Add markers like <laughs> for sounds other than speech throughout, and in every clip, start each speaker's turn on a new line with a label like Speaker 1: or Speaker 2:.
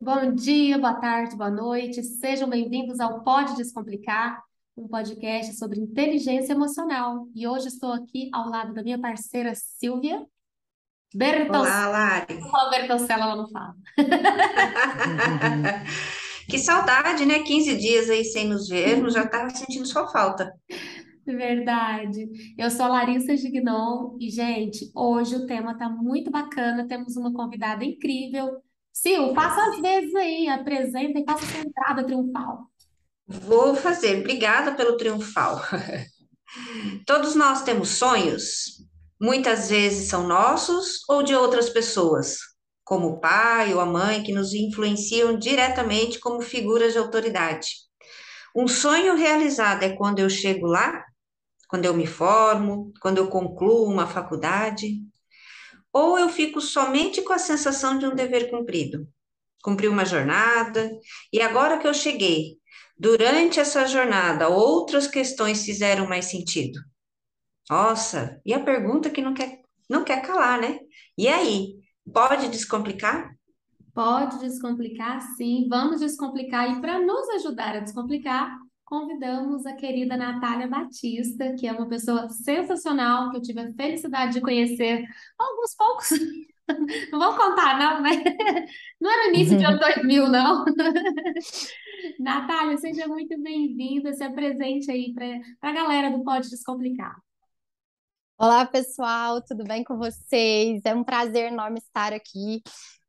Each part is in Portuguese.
Speaker 1: Bom dia, boa tarde, boa noite. Sejam bem-vindos ao Pode Descomplicar, um podcast sobre inteligência emocional. E hoje estou aqui ao lado da minha parceira Silvia Bertoncella.
Speaker 2: Olá, Lari.
Speaker 1: Vou falar Bertoncella, ela não fala. <laughs>
Speaker 2: Que saudade, né? 15 dias aí sem nos vermos, já tava sentindo sua falta.
Speaker 1: Verdade. Eu sou a Larissa Gignon e, gente, hoje o tema tá muito bacana. Temos uma convidada incrível. Sil, faça as vezes aí, apresenta e faça sua entrada triunfal.
Speaker 2: Vou fazer. Obrigada pelo triunfal. <laughs> Todos nós temos sonhos. Muitas vezes são nossos ou de outras pessoas, como o pai ou a mãe, que nos influenciam diretamente como figuras de autoridade. Um sonho realizado é quando eu chego lá, quando eu me formo, quando eu concluo uma faculdade, ou eu fico somente com a sensação de um dever cumprido. Cumpri uma jornada, e agora que eu cheguei, durante essa jornada, outras questões fizeram mais sentido. Nossa, e a pergunta que não quer, não quer calar, né? E aí, pode descomplicar?
Speaker 1: Pode descomplicar, sim. Vamos descomplicar. E para nos ajudar a descomplicar, convidamos a querida Natália Batista, que é uma pessoa sensacional, que eu tive a felicidade de conhecer há alguns poucos. <laughs> Não vou contar, não, né? <laughs> Não era início de ano 2000, não. <laughs> Natália, seja muito bem-vinda. Se apresente aí para a galera do Pode Descomplicar.
Speaker 3: Olá, pessoal, tudo bem com vocês? É um prazer enorme estar aqui.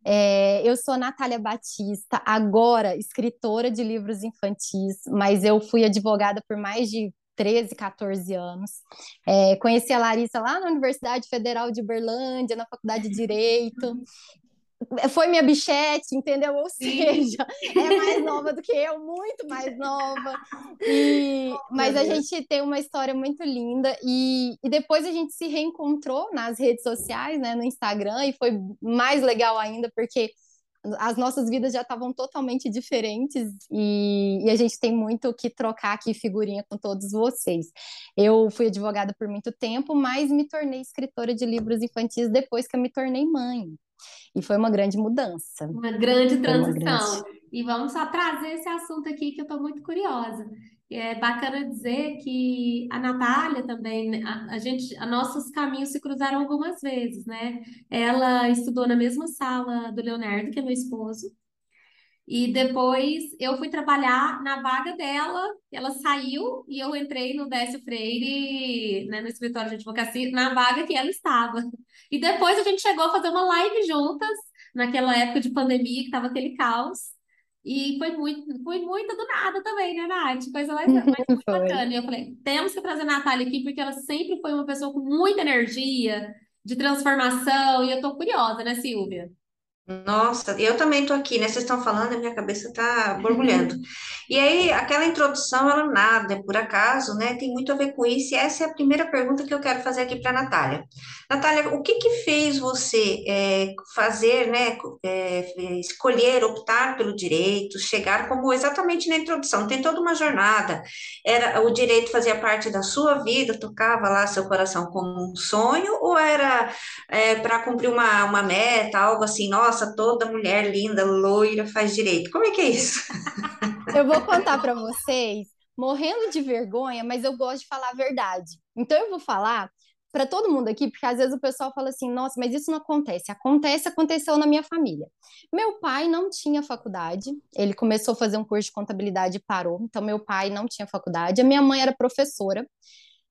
Speaker 3: É, eu sou Natália Batista, agora escritora de livros infantis, mas eu fui advogada por mais de 13, 14 anos. É, conheci a Larissa lá na Universidade Federal de Uberlândia, na Faculdade de Direito foi minha bichete, entendeu? Ou seja, é mais <laughs> nova do que eu, muito mais nova. E, mas a gente tem uma história muito linda e, e depois a gente se reencontrou nas redes sociais, né, no Instagram, e foi mais legal ainda porque as nossas vidas já estavam totalmente diferentes e, e, a gente tem muito que trocar aqui figurinha com todos vocês. Eu fui advogada por muito tempo, mas me tornei escritora de livros infantis depois que eu me tornei mãe. E foi uma grande mudança.
Speaker 1: Uma grande transição. Uma grande... E vamos só trazer esse assunto aqui que eu estou muito curiosa. É bacana dizer que a Natália também, a, a gente, a nossos caminhos se cruzaram algumas vezes, né? Ela estudou na mesma sala do Leonardo, que é meu esposo, e depois eu fui trabalhar na vaga dela, ela saiu e eu entrei no Décio Freire, né, no escritório de advocacia, na vaga que ela estava. E depois a gente chegou a fazer uma live juntas, naquela época de pandemia, que estava aquele caos. E foi muito, foi muito do nada também, né, Nath? Coisa mais, <laughs> mais muito bacana. E eu falei, temos que trazer a Natália aqui, porque ela sempre foi uma pessoa com muita energia, de transformação, e eu tô curiosa, né, Silvia?
Speaker 2: Nossa, eu também estou aqui, né? Vocês estão falando, a minha cabeça está borbulhando. E aí, aquela introdução, ela nada, é por acaso, né? Tem muito a ver com isso, e essa é a primeira pergunta que eu quero fazer aqui para a Natália. Natália, o que que fez você é, fazer, né? É, escolher, optar pelo direito, chegar como exatamente na introdução? Tem toda uma jornada. Era o direito fazia parte da sua vida, tocava lá seu coração como um sonho, ou era é, para cumprir uma, uma meta, algo assim, nossa nossa, toda mulher linda, loira, faz direito. Como é que é isso?
Speaker 3: Eu vou contar para vocês, morrendo de vergonha, mas eu gosto de falar a verdade. Então eu vou falar para todo mundo aqui, porque às vezes o pessoal fala assim: nossa, mas isso não acontece. Acontece, aconteceu na minha família. Meu pai não tinha faculdade, ele começou a fazer um curso de contabilidade e parou. Então, meu pai não tinha faculdade. A minha mãe era professora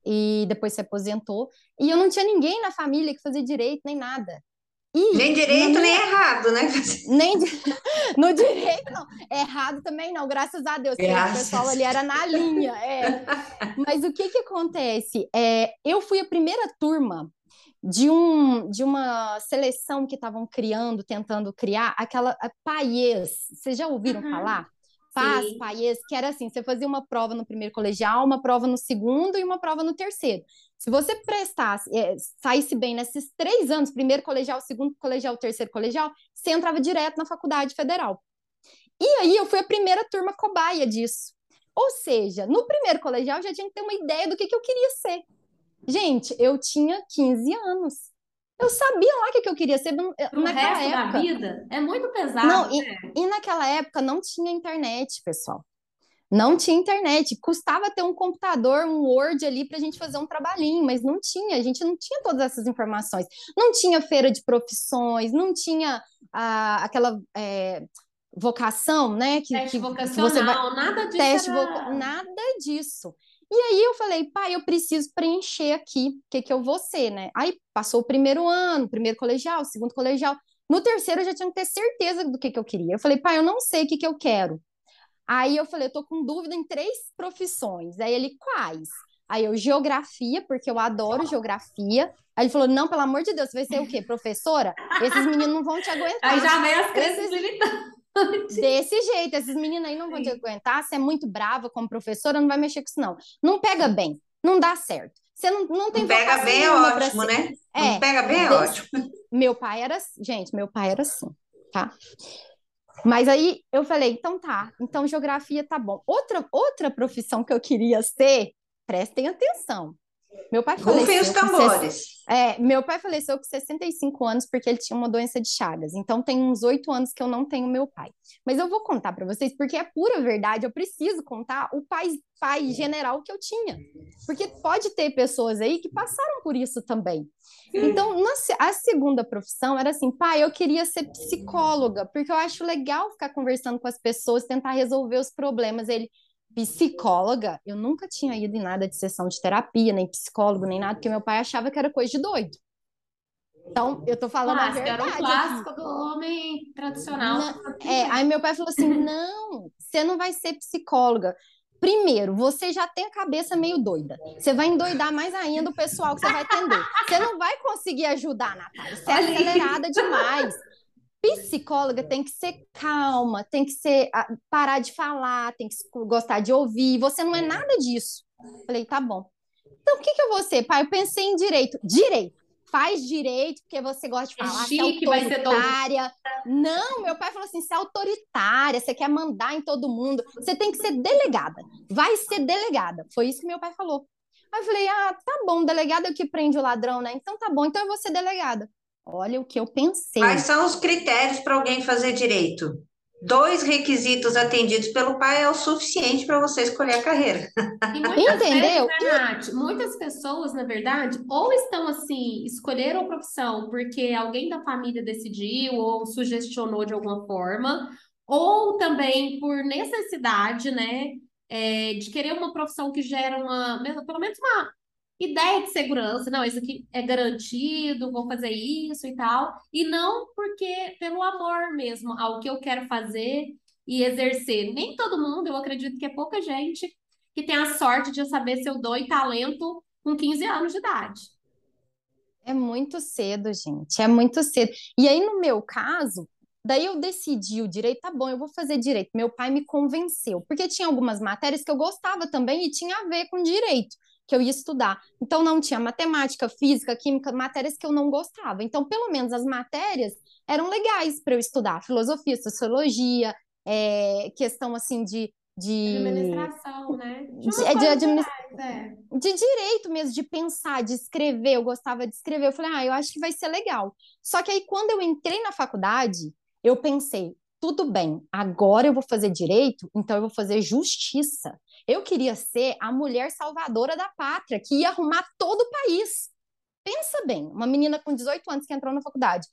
Speaker 3: e depois se aposentou. E eu não tinha ninguém na família que fazia direito nem nada.
Speaker 2: E nem direito, minha... nem errado, né? <laughs>
Speaker 3: Nem <laughs> no direito, não. Errado também não, graças a Deus. Graças. O pessoal ali era na linha. É. <laughs> Mas o que que acontece? É, eu fui a primeira turma de, um, de uma seleção que estavam criando, tentando criar, aquela Paiês. Vocês já ouviram uhum. falar? Paz, Paiês, que era assim, você fazia uma prova no primeiro colegial, uma prova no segundo e uma prova no terceiro. Se você prestasse, é, saísse bem nesses três anos, primeiro colegial, segundo colegial, terceiro colegial, você entrava direto na faculdade federal. E aí eu fui a primeira turma cobaia disso. Ou seja, no primeiro colegial eu já tinha que ter uma ideia do que, que eu queria ser. Gente, eu tinha 15 anos. Eu sabia lá o que, que eu queria ser
Speaker 1: Pro
Speaker 3: naquela
Speaker 1: resto da
Speaker 3: época.
Speaker 1: vida é muito pesado,
Speaker 3: Não, e,
Speaker 1: né?
Speaker 3: e naquela época não tinha internet, pessoal. Não tinha internet. Custava ter um computador, um Word ali para a gente fazer um trabalhinho, mas não tinha. A gente não tinha todas essas informações. Não tinha feira de profissões, não tinha ah, aquela é, vocação, né? Que,
Speaker 1: Teste
Speaker 3: que, que você vai
Speaker 1: vocacional, nada disso
Speaker 3: teste
Speaker 1: era...
Speaker 3: voca... nada disso. E aí eu falei, pai, eu preciso preencher aqui, o que que eu vou ser, né? Aí passou o primeiro ano, primeiro colegial, segundo colegial. No terceiro eu já tinha que ter certeza do que que eu queria. Eu falei, pai, eu não sei o que que eu quero. Aí eu falei, eu tô com dúvida em três profissões. Aí ele, quais? Aí eu, geografia, porque eu adoro geografia. Aí ele falou, não, pelo amor de Deus, você vai ser o quê? Professora? Esses meninos não vão te aguentar.
Speaker 1: Aí já veio as crianças
Speaker 3: Esses-. Desse jeito, esses meninos aí não vão te aguentar. Você é muito brava como professora, não vai mexer com isso, não. Não pega bem, não dá certo. Você não, não tem
Speaker 2: Não pega bem é ótimo, né?
Speaker 3: É,
Speaker 2: Não pega bem é
Speaker 3: desse-
Speaker 2: ótimo. <laughs>
Speaker 3: Meu pai era, assim- gente, meu pai era assim, tá? Mas aí eu falei, então tá, então geografia tá bom. Outra, outra profissão que eu queria ser, prestem atenção. Meu pai
Speaker 2: Rufem os
Speaker 3: faleceu com
Speaker 2: tambores.
Speaker 3: é, meu pai faleceu com 65 anos porque ele tinha uma doença de Chagas. Então tem uns oito anos que eu não tenho meu pai. Mas eu vou contar para vocês porque é pura verdade. Eu preciso contar o pai, pai general que eu tinha, porque pode ter pessoas aí que passaram por isso também. Então na a segunda profissão era assim, pai, eu queria ser psicóloga porque eu acho legal ficar conversando com as pessoas, tentar resolver os problemas. Ele Psicóloga, eu nunca tinha ido em nada de sessão de terapia, nem psicólogo, nem nada, porque meu pai achava que era coisa de doido. Então, eu tô falando a
Speaker 1: Clássico, era
Speaker 3: verdade
Speaker 1: um
Speaker 3: aqui.
Speaker 1: clássico do homem tradicional.
Speaker 3: É, aí meu pai falou assim: não, você não vai ser psicóloga. Primeiro, você já tem a cabeça meio doida. Você vai endoidar mais ainda o pessoal que você vai atender. Você não vai conseguir ajudar, Natália. Você é acelerada demais. Psicóloga tem que ser calma, tem que ser ah, parar de falar, tem que gostar de ouvir. Você não é nada disso. Falei, tá bom. Então, o que, que eu vou ser, pai? Eu pensei em direito. Direito. Faz direito, porque você gosta de
Speaker 1: É
Speaker 3: falar,
Speaker 1: chique,
Speaker 3: você
Speaker 1: vai
Speaker 3: é
Speaker 1: ser
Speaker 3: autoritária. Não, meu pai falou assim: você é autoritária, você quer mandar em todo mundo, você tem que ser delegada. Vai ser delegada. Foi isso que meu pai falou. Aí eu falei: ah, tá bom, delegada é o que prende o ladrão, né? Então tá bom, então eu vou ser delegada. Olha o que eu pensei.
Speaker 2: Quais são os critérios para alguém fazer direito? Dois requisitos atendidos pelo pai é o suficiente para você escolher a carreira. <laughs>
Speaker 1: Muitas
Speaker 3: Entendeu?
Speaker 1: vezes, né, Nath, muitas pessoas, na verdade, ou estão assim, escolheram a profissão porque alguém da família decidiu ou sugestionou de alguma forma, ou também por necessidade, né, é, de querer uma profissão que gera uma, pelo menos uma ideia de segurança. Não, isso aqui é garantido, vou fazer isso e tal. E não porque pelo amor mesmo ao que eu quero fazer e exercer. Nem todo mundo, eu acredito que é pouca gente que tem a sorte de saber seu dom e talento com 15 anos de idade.
Speaker 3: É muito cedo, gente, é muito cedo. E aí, no meu caso, daí eu decidi o direito, tá bom, eu vou fazer direito. Meu pai me convenceu, porque tinha algumas matérias que eu gostava também e tinha a ver com direito, que eu ia estudar. Então, não tinha matemática, física, química, matérias que eu não gostava. Então, pelo menos as matérias eram legais para eu estudar. Filosofia, sociologia, é, questão assim de. de...
Speaker 1: Administração, né? De
Speaker 3: É de administra-
Speaker 1: gerais, é.
Speaker 3: de direito mesmo, de pensar, de escrever, eu gostava de escrever. Eu falei, ah, eu acho que vai ser legal. Só que aí, quando eu entrei na faculdade, eu pensei, tudo bem, agora eu vou fazer direito, então eu vou fazer justiça. Eu queria ser a mulher salvadora da pátria, que ia arrumar todo o país. Pensa bem, uma menina com 18 anos que entrou na faculdade.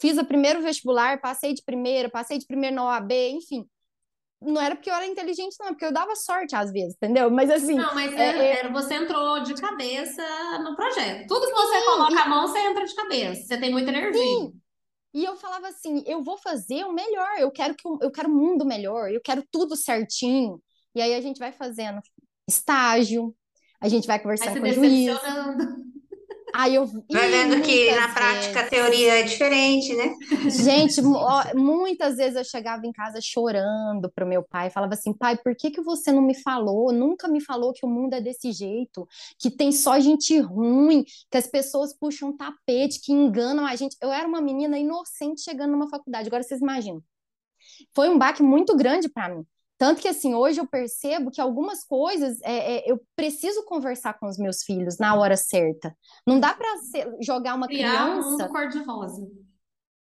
Speaker 3: Fiz o primeiro vestibular, passei de primeira, passei de primeiro na OAB, enfim. Não era porque eu era inteligente, não, é porque eu dava sorte às vezes, entendeu? Mas assim,
Speaker 1: Não, mas
Speaker 3: É,
Speaker 1: é-
Speaker 3: é-
Speaker 1: é, você entrou de cabeça no projeto. Tudo que você
Speaker 3: Sim,
Speaker 1: coloca a mão, você entra de cabeça. Você tem muita energia.
Speaker 3: E eu falava assim, eu vou fazer o melhor, eu quero que o- eu quero um mundo melhor, eu quero tudo certinho. E aí a gente vai fazendo estágio, a gente vai
Speaker 1: Vai
Speaker 3: conversando com o juiz. Aí eu
Speaker 2: Vai vendo que na prática a
Speaker 3: vezes.
Speaker 2: teoria é diferente, né?
Speaker 3: Gente, muitas vezes eu chegava em casa chorando pro meu pai, falava assim, pai, por que que você não me falou? Nunca me falou que o mundo é desse jeito, que tem só gente ruim, que as pessoas puxam tapete, que enganam a gente. Eu era uma menina inocente chegando numa faculdade. Agora vocês imaginam. Foi um baque muito grande para mim. Tanto que, assim, hoje eu percebo que algumas coisas é, é, eu preciso conversar com os meus filhos na hora certa. Não dá para jogar uma
Speaker 1: Criar
Speaker 3: criança.
Speaker 1: um cor-de-rosa.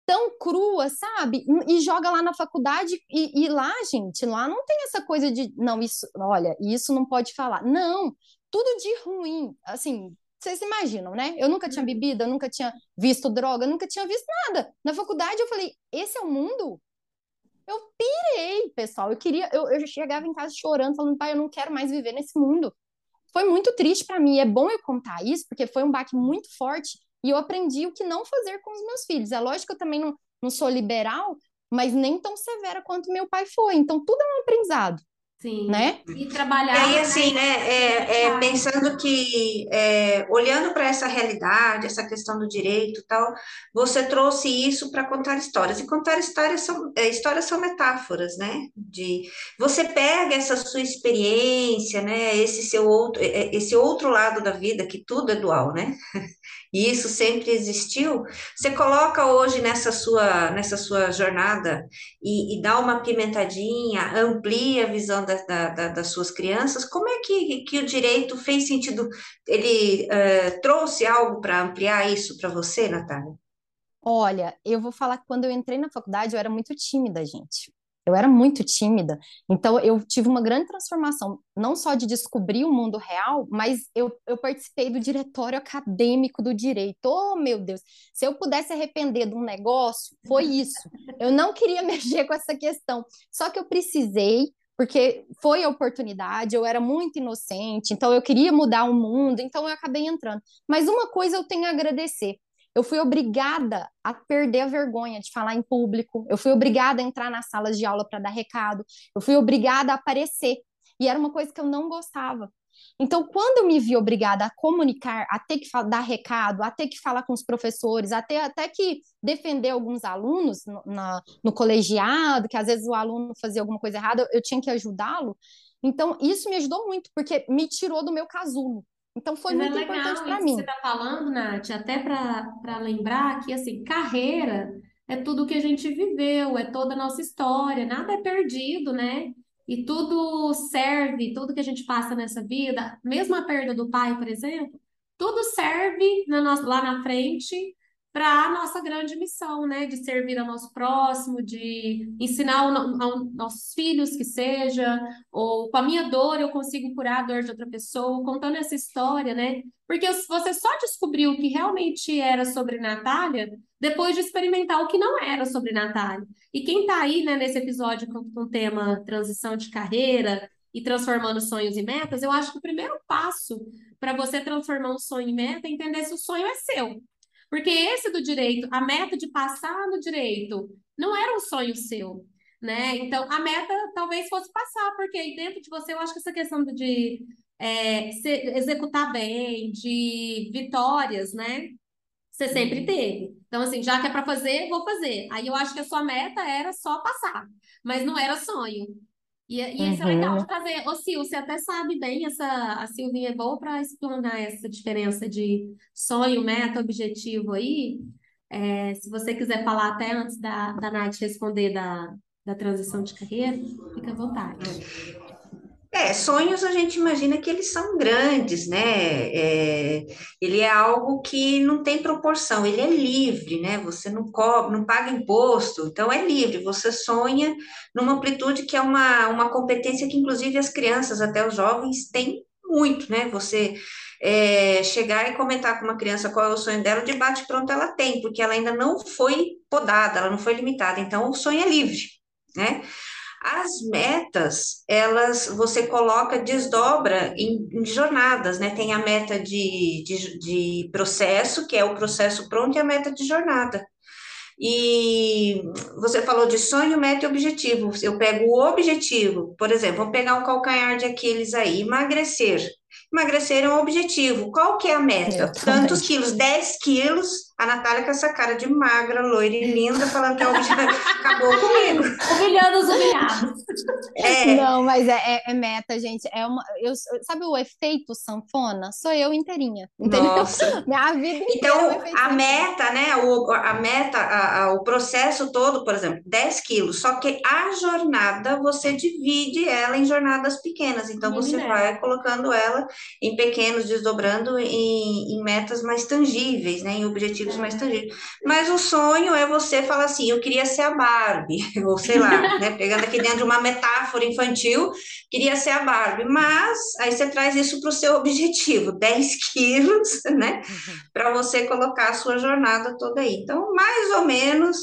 Speaker 3: Tão crua, sabe? E joga lá na faculdade e, e, lá, gente, lá não tem essa coisa de, não, isso, olha, isso não pode falar. Não, tudo de ruim. Assim, vocês imaginam, né? Eu nunca tinha uhum. bebido, eu nunca tinha visto droga, eu nunca tinha visto nada. Na faculdade eu falei, esse é o mundo? Eu pirei, pessoal. Eu queria, eu, eu chegava em casa chorando, falando, pai, eu não quero mais viver nesse mundo. Foi muito triste para mim. É bom eu contar isso, porque foi um baque muito forte e eu aprendi o que não fazer com os meus filhos. É lógico que eu também não, não sou liberal, mas nem tão severa quanto meu pai foi. Então, tudo é um aprendizado.
Speaker 1: Sim.
Speaker 3: Né?
Speaker 1: E trabalhar. E
Speaker 2: aí, assim, né, é, é pensando que, é, olhando para essa realidade, essa questão do direito tal, você trouxe isso para contar histórias. E contar histórias são, é, histórias são metáforas, né? De, você pega essa sua experiência, né, esse seu outro, é, é, esse outro lado da vida, que tudo é dual, né? <laughs> e isso sempre existiu, você coloca hoje nessa sua, nessa sua jornada e, e dá uma pimentadinha, amplia a visão da, da, das suas crianças, como é que, que o direito fez sentido? Ele uh, trouxe algo para ampliar isso para você, Natália?
Speaker 3: Olha, eu vou falar que quando eu entrei na faculdade eu era muito tímida, gente. Eu era muito tímida, então eu tive uma grande transformação, não só de descobrir o mundo real, mas eu, eu participei do diretório acadêmico do direito. Oh, meu Deus, se eu pudesse arrepender de um negócio, foi isso. Eu não queria <laughs> mexer com essa questão, só que eu precisei, porque foi a oportunidade, eu era muito inocente, então eu queria mudar o mundo, então eu acabei entrando. Mas uma coisa eu tenho a agradecer, eu fui obrigada a perder a vergonha de falar em público, eu fui obrigada a entrar nas salas de aula para dar recado, eu fui obrigada a aparecer. E era uma coisa que eu não gostava. Então, quando eu me vi obrigada a comunicar, a ter que dar recado, a ter que falar com os professores, a ter até que defender alguns alunos no, na, no colegiado, que às vezes o aluno fazia alguma coisa errada, eu, eu tinha que ajudá-lo. Então, isso me ajudou muito, porque me tirou do meu casulo. Então foi Mas é muito é importante para mim.
Speaker 1: Você está falando, Nath, até para lembrar que assim, carreira é tudo que a gente viveu, é toda a nossa história, nada é perdido, né? E tudo serve, tudo que a gente passa nessa vida, mesmo a perda do pai, por exemplo, tudo serve na nossa, lá na frente para a nossa grande missão, né? De servir ao nosso próximo, de ensinar aos nossos filhos que seja, ou com a minha dor eu consigo curar a dor de outra pessoa, contando essa história, né? Porque você só descobriu o que realmente era sobre Natália depois de experimentar o que não era sobre Natália. E quem está aí, né, nesse episódio com, com o tema transição de carreira e transformando sonhos em metas, eu acho que o primeiro passo para você transformar um sonho em meta é entender se o sonho é seu. Porque esse do direito, a meta de passar no direito, não era um sonho seu, né? Então, a meta talvez fosse passar, porque aí dentro de você, eu acho que essa questão de é, executar bem, de vitórias, né? Você sempre uhum. teve. Então, assim, já que é para fazer, vou fazer. Aí eu acho que a sua meta era só passar, mas não era sonho. E, e isso é legal de trazer. Ô, Sil, você até sabe bem, essa, a Silvinha é boa para explanar essa diferença de sonho, meta, objetivo aí. É, se você quiser falar até antes da, da Nath responder da, da transição de carreira, fica à vontade.
Speaker 2: É, sonhos a gente imagina que eles são grandes, né? É, ele é algo que não tem proporção, ele é livre, né? Você não cobra, não paga imposto, então é livre. Você sonha numa amplitude que é uma, uma competência que, inclusive, as crianças, até os jovens, têm muito, né? Você é, chegar e comentar com uma criança qual é o sonho dela, de bate pronto ela tem, porque ela ainda não foi podada, ela não foi limitada, então o sonho é livre, né? As metas, elas você coloca, desdobra em, em jornadas, né? Tem a meta de, de, de processo, que é o processo pronto, e a meta de jornada. E você falou de sonho, meta e objetivo. Eu pego o objetivo, por exemplo, vamos pegar um calcanhar de Aquiles aí, emagrecer. Emagrecer é um objetivo. Qual que é a meta? Tantos quilos, 10 quilos a Natália com essa cara de magra, loira e linda, falando que a acabou comigo.
Speaker 1: Humilhando os humilhados.
Speaker 3: É. Não, mas é, é, é, meta, gente. É uma, eu, sabe o efeito sanfona? Sou eu inteirinha. Entendeu?
Speaker 2: Nossa. <laughs>
Speaker 3: Minha vida
Speaker 2: Então, é a meta, né? O, a meta, a, a, o processo todo, por exemplo, 10 quilos. Só que a jornada, você divide ela em jornadas pequenas. Então, você vai colocando ela em pequenos, desdobrando em, em metas mais tangíveis, né? Em objetivos mais tangíveis. Mas o sonho é você falar assim, eu queria ser a Barbie, <laughs> ou sei lá, né? Pegando aqui dentro de uma metáfora infantil, queria ser a Barbie. Mas aí você traz isso para o seu objetivo, <laughs> 10 quilos, né? Uhum. Para você colocar a sua jornada toda aí. Então, mais ou menos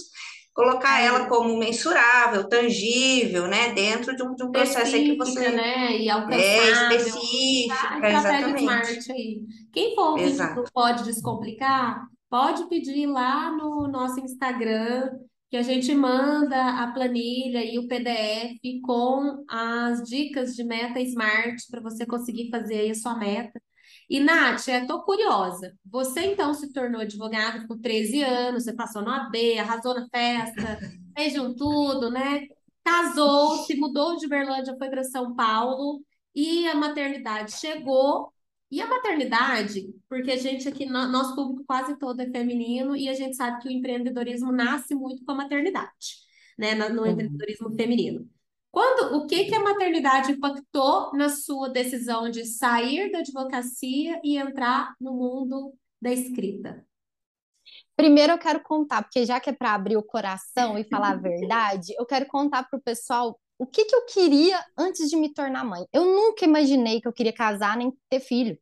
Speaker 2: colocar ela como mensurável, tangível, né, dentro de um, de um processo aí que você
Speaker 1: né, e
Speaker 2: é específica,
Speaker 1: tá,
Speaker 2: exatamente.
Speaker 1: Smart aí. Quem for que pode descomplicar, pode pedir lá no nosso Instagram que a gente manda a planilha e o PDF com as dicas de meta Smart para você conseguir fazer aí a sua meta. E, Nath, estou curiosa. Você, então, se tornou advogada com 13 anos, você passou no AB, arrasou na festa, <laughs> fez um tudo, né? Casou, se mudou de Berlândia, foi para São Paulo, e a maternidade chegou. E a maternidade, porque a gente aqui, nosso público quase todo é feminino, e a gente sabe que o empreendedorismo nasce muito com a maternidade, né? No uhum. empreendedorismo feminino. Quando, o que, que a maternidade impactou na sua decisão de sair da advocacia e entrar no mundo da escrita?
Speaker 3: Primeiro eu quero contar, porque já que é para abrir o coração e falar a verdade, eu quero contar para o pessoal o que, que eu queria antes de me tornar mãe. Eu nunca imaginei que eu queria casar nem ter filho.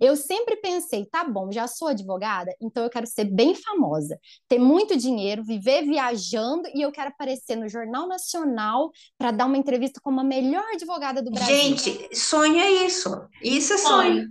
Speaker 3: Eu sempre pensei, tá bom, já sou advogada, então eu quero ser bem famosa, ter muito dinheiro, viver viajando e eu quero aparecer no Jornal Nacional para dar uma entrevista como a melhor advogada do Brasil.
Speaker 2: Gente, sonho é isso. Isso é sonho.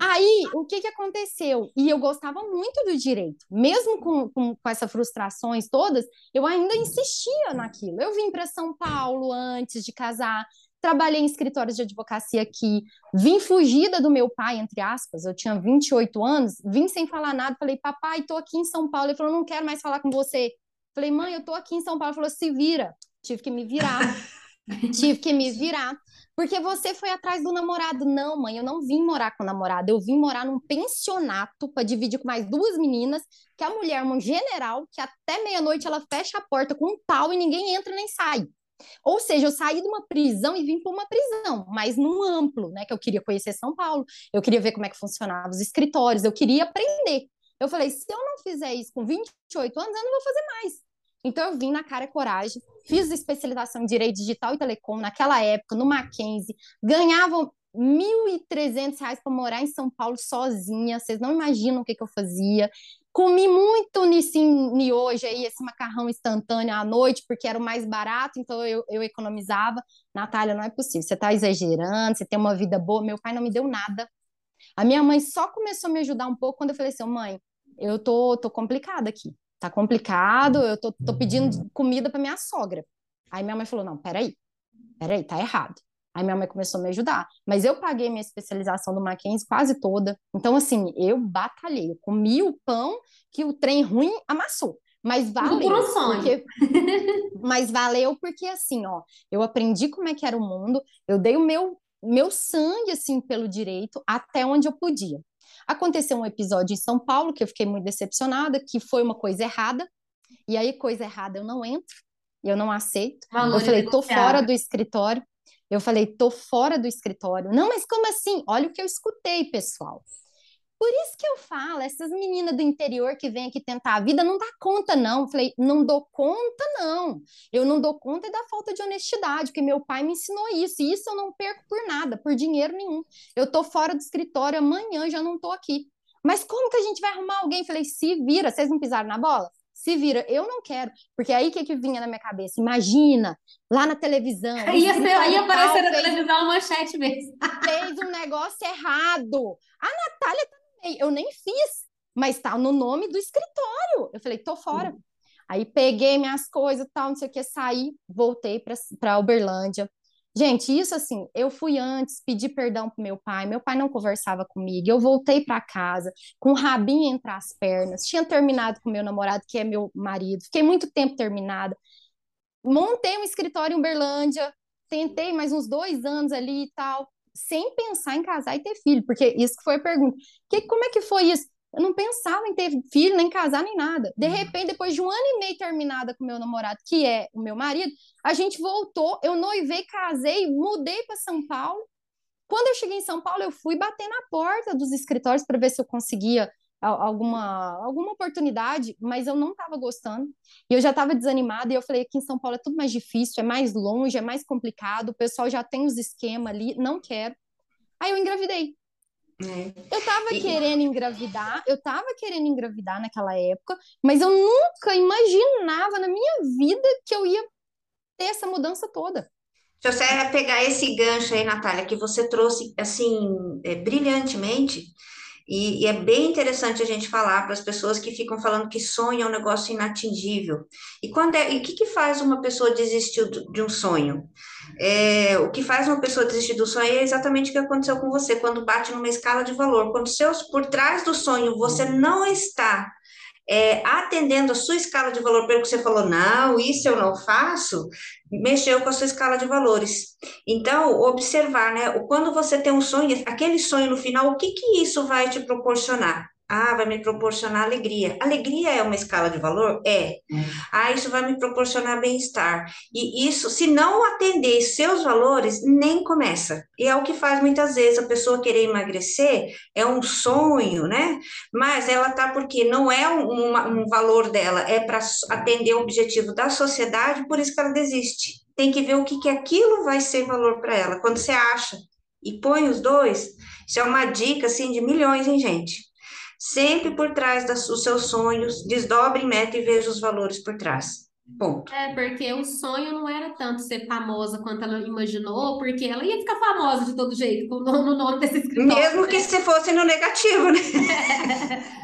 Speaker 3: Aí, o que, que aconteceu? E eu gostava muito do direito, mesmo com, com, com essas frustrações todas, eu ainda insistia naquilo. Eu vim para São Paulo antes de casar, trabalhei em escritórios de advocacia aqui, vim fugida do meu pai, entre aspas, eu tinha 28 anos, vim sem falar nada, falei, papai, tô aqui em São Paulo. Ele falou, não quero mais falar com você. Falei, mãe, eu tô aqui em São Paulo. Ele falou, se vira. Tive que me virar. <laughs> Tive que me virar. Porque você foi atrás do namorado. Não, mãe, eu não vim morar com o namorado. Eu vim morar num pensionato para dividir com mais duas meninas, que a mulher é uma general, que até meia-noite ela fecha a porta com um pau e ninguém entra nem sai. Ou seja, eu saí de uma prisão e vim para uma prisão, mas num amplo, né? Que eu queria conhecer São Paulo, eu queria ver como é que funcionavam os escritórios, eu queria aprender. Eu falei, se eu não fizer isso com 28 anos, eu não vou fazer mais. Então eu vim na cara e coragem, fiz especialização em direito digital e telecom naquela época, no Mackenzie, ganhava R$ 1.300 para morar em São Paulo sozinha, vocês não imaginam o que, que eu fazia. Comi muito Nissin hoje aí, esse macarrão instantâneo à noite, porque era o mais barato, então eu, eu economizava. Natália, não é possível, você está exagerando, você tem uma vida boa. Meu pai não me deu nada. A minha mãe só começou a me ajudar um pouco quando eu falei assim, mãe, eu tô, tô complicada aqui. Tá complicado, eu tô, tô pedindo comida para minha sogra. Aí minha mãe falou, não, peraí, peraí, tá errado. Aí minha mãe começou a me ajudar. Mas eu paguei minha especialização do Mackenzie quase toda. Então, assim, eu batalhei. Eu comi o pão que o trem ruim amassou. Mas valeu. Porque... <laughs> Mas valeu porque, assim, ó, eu aprendi como é que era o mundo. Eu dei o meu, meu sangue, assim, pelo direito até onde eu podia. Aconteceu um episódio em São Paulo que eu fiquei muito decepcionada, que foi uma coisa errada. E aí, coisa errada, eu não entro. Eu não aceito. Valor eu falei, tô fora do escritório. Eu falei, tô fora do escritório. Não, mas como assim? Olha o que eu escutei, pessoal. Por isso que eu falo, essas meninas do interior que vêm aqui tentar a vida não dá conta, não. Falei, não dou conta, não. Eu não dou conta da falta de honestidade, porque meu pai me ensinou isso. E isso eu não perco por nada, por dinheiro nenhum. Eu tô fora do escritório, amanhã já não tô aqui. Mas como que a gente vai arrumar alguém? Falei, se vira, vocês não pisaram na bola? se vira. Eu não quero, porque aí o que, que vinha na minha cabeça? Imagina, lá na televisão.
Speaker 1: Ia, ser, ia aparecer na televisão uma manchete mesmo.
Speaker 3: Fez um negócio errado. A Natália eu nem fiz, mas tá no nome do escritório. Eu falei, tô fora. Uhum. Aí peguei minhas coisas, tal, não sei o que, saí, voltei para Uberlândia. Gente, isso assim, eu fui antes pedir perdão pro meu pai, meu pai não conversava comigo, eu voltei para casa com o rabinho entre as pernas, tinha terminado com meu namorado, que é meu marido, fiquei muito tempo terminada, montei um escritório em Uberlândia, tentei mais uns dois anos ali e tal, sem pensar em casar e ter filho, porque isso que foi a pergunta. Que, como é que foi isso? Eu não pensava em ter filho, nem casar, nem nada. De uhum. repente, depois de um ano e meio terminada com meu namorado, que é o meu marido, a gente voltou, eu noivei, casei, mudei para São Paulo. Quando eu cheguei em São Paulo, eu fui bater na porta dos escritórios para ver se eu conseguia alguma, alguma oportunidade, mas eu não estava gostando. E eu já estava desanimada, e eu falei, aqui em São Paulo é tudo mais difícil, é mais longe, é mais complicado, o pessoal já tem os esquemas ali, não quero. Aí eu engravidei. É. Eu estava querendo engravidar, eu estava querendo engravidar naquela época, mas eu nunca imaginava na minha vida que eu ia ter essa mudança toda.
Speaker 2: Se você pegar esse gancho aí, Natália, que você trouxe assim é, brilhantemente, e, e, é bem interessante a gente falar para as pessoas que ficam falando que sonho é um negócio inatingível. E quando é, e o que, que faz uma pessoa desistir de um sonho? É, o que faz uma pessoa desistir do sonho é exatamente o que aconteceu com você, quando bate numa escala de valor. Quando seus, por trás do sonho você não está é, atendendo a sua escala de valor, pelo que você falou, não, isso eu não faço, mexeu com a sua escala de valores. Então, observar, né? Quando você tem um sonho, aquele sonho no final, o que que isso vai te proporcionar? Ah, vai me proporcionar alegria. Alegria é uma escala de valor? É. Ah, isso vai me proporcionar bem-estar. E isso, se não atender seus valores, nem começa. E é o que faz muitas vezes a pessoa querer emagrecer, é um sonho, né? Mas ela tá porque não é um, um, um valor dela, é para atender o objetivo da sociedade, por isso que ela desiste. Tem que ver o que, que aquilo vai ser valor para ela. Quando você acha e põe os dois, isso é uma dica assim de milhões, hein, gente? Sempre por trás dos seus sonhos, desdobre meta e veja os valores por trás. Ponto.
Speaker 1: É, porque o sonho não era tanto ser famosa quanto ela imaginou, porque ela ia ficar famosa de todo jeito, com o nome desse escritório.
Speaker 2: Mesmo né? que se fosse no negativo, né?